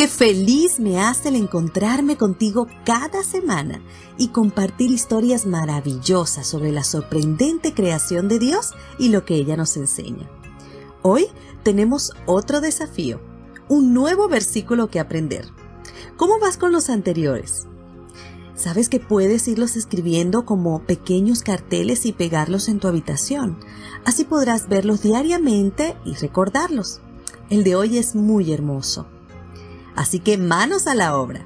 Qué feliz me hace el encontrarme contigo cada semana y compartir historias maravillosas sobre la sorprendente creación de Dios y lo que ella nos enseña. Hoy tenemos otro desafío, un nuevo versículo que aprender. ¿Cómo vas con los anteriores? Sabes que puedes irlos escribiendo como pequeños carteles y pegarlos en tu habitación. Así podrás verlos diariamente y recordarlos. El de hoy es muy hermoso. Así que manos a la obra.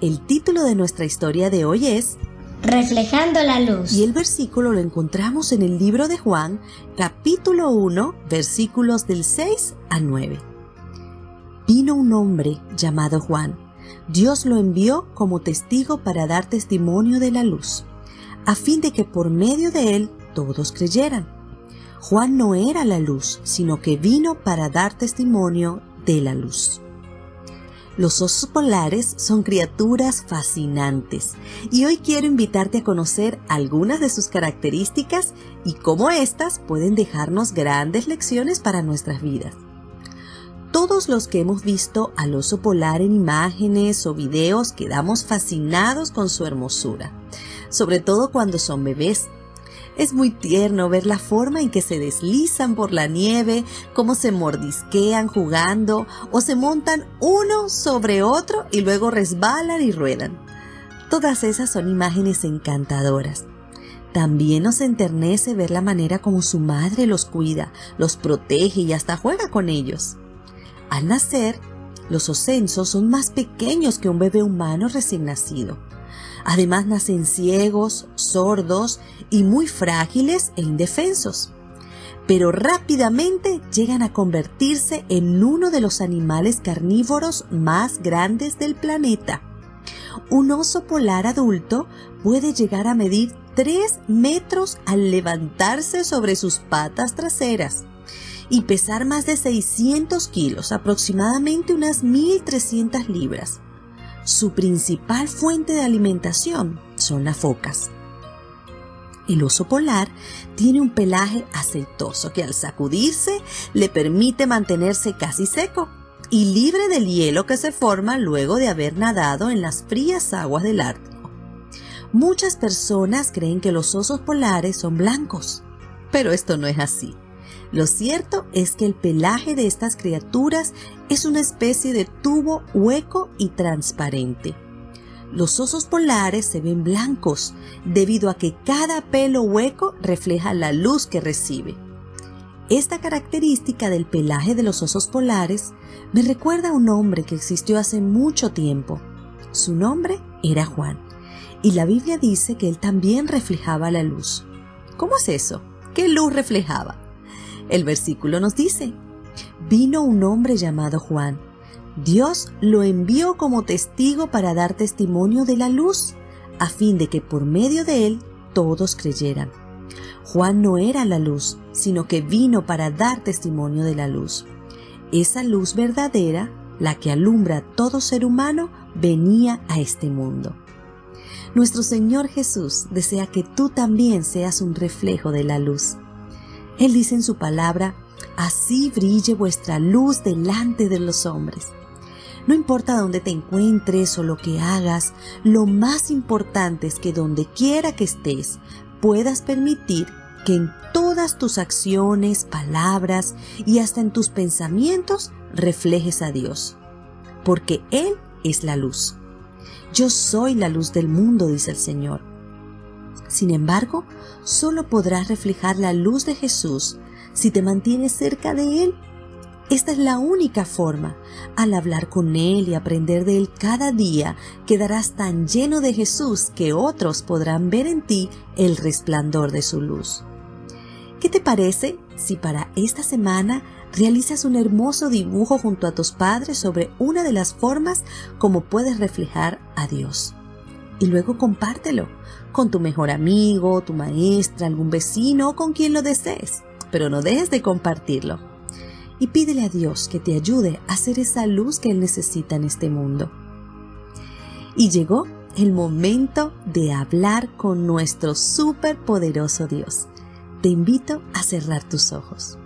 El título de nuestra historia de hoy es Reflejando la luz. Y el versículo lo encontramos en el libro de Juan, capítulo 1, versículos del 6 al 9. Vino un hombre llamado Juan. Dios lo envió como testigo para dar testimonio de la luz, a fin de que por medio de él todos creyeran. Juan no era la luz, sino que vino para dar testimonio de la luz. Los osos polares son criaturas fascinantes y hoy quiero invitarte a conocer algunas de sus características y cómo éstas pueden dejarnos grandes lecciones para nuestras vidas. Todos los que hemos visto al oso polar en imágenes o videos quedamos fascinados con su hermosura, sobre todo cuando son bebés es muy tierno ver la forma en que se deslizan por la nieve, cómo se mordisquean jugando o se montan uno sobre otro y luego resbalan y ruedan. Todas esas son imágenes encantadoras. También nos enternece ver la manera como su madre los cuida, los protege y hasta juega con ellos. Al nacer, los osensos son más pequeños que un bebé humano recién nacido. Además nacen ciegos, sordos y muy frágiles e indefensos. Pero rápidamente llegan a convertirse en uno de los animales carnívoros más grandes del planeta. Un oso polar adulto puede llegar a medir 3 metros al levantarse sobre sus patas traseras y pesar más de 600 kilos, aproximadamente unas 1.300 libras. Su principal fuente de alimentación son las focas. El oso polar tiene un pelaje aceitoso que al sacudirse le permite mantenerse casi seco y libre del hielo que se forma luego de haber nadado en las frías aguas del Ártico. Muchas personas creen que los osos polares son blancos, pero esto no es así. Lo cierto es que el pelaje de estas criaturas es una especie de tubo hueco y transparente. Los osos polares se ven blancos debido a que cada pelo hueco refleja la luz que recibe. Esta característica del pelaje de los osos polares me recuerda a un hombre que existió hace mucho tiempo. Su nombre era Juan, y la Biblia dice que él también reflejaba la luz. ¿Cómo es eso? ¿Qué luz reflejaba? El versículo nos dice, vino un hombre llamado Juan. Dios lo envió como testigo para dar testimonio de la luz, a fin de que por medio de él todos creyeran. Juan no era la luz, sino que vino para dar testimonio de la luz. Esa luz verdadera, la que alumbra a todo ser humano, venía a este mundo. Nuestro Señor Jesús desea que tú también seas un reflejo de la luz. Él dice en su palabra, así brille vuestra luz delante de los hombres. No importa dónde te encuentres o lo que hagas, lo más importante es que donde quiera que estés puedas permitir que en todas tus acciones, palabras y hasta en tus pensamientos reflejes a Dios. Porque Él es la luz. Yo soy la luz del mundo, dice el Señor. Sin embargo, solo podrás reflejar la luz de Jesús si te mantienes cerca de Él. Esta es la única forma. Al hablar con Él y aprender de Él cada día, quedarás tan lleno de Jesús que otros podrán ver en ti el resplandor de su luz. ¿Qué te parece si para esta semana realizas un hermoso dibujo junto a tus padres sobre una de las formas como puedes reflejar a Dios? Y luego compártelo con tu mejor amigo, tu maestra, algún vecino o con quien lo desees, pero no dejes de compartirlo. Y pídele a Dios que te ayude a hacer esa luz que Él necesita en este mundo. Y llegó el momento de hablar con nuestro superpoderoso Dios. Te invito a cerrar tus ojos.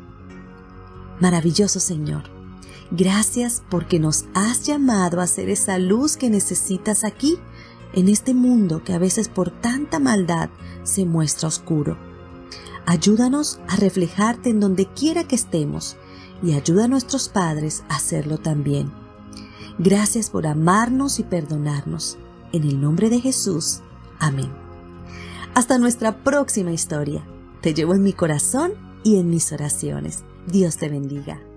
Maravilloso Señor, Gracias porque nos has llamado a ser esa luz que necesitas aquí, en este mundo que a veces por tanta maldad se muestra oscuro. Ayúdanos a reflejarte en donde quiera que estemos y ayuda a nuestros padres a hacerlo también. Gracias por amarnos y perdonarnos. En el nombre de Jesús. Amén. Hasta nuestra próxima historia. Te llevo en mi corazón y en mis oraciones. Dios te bendiga.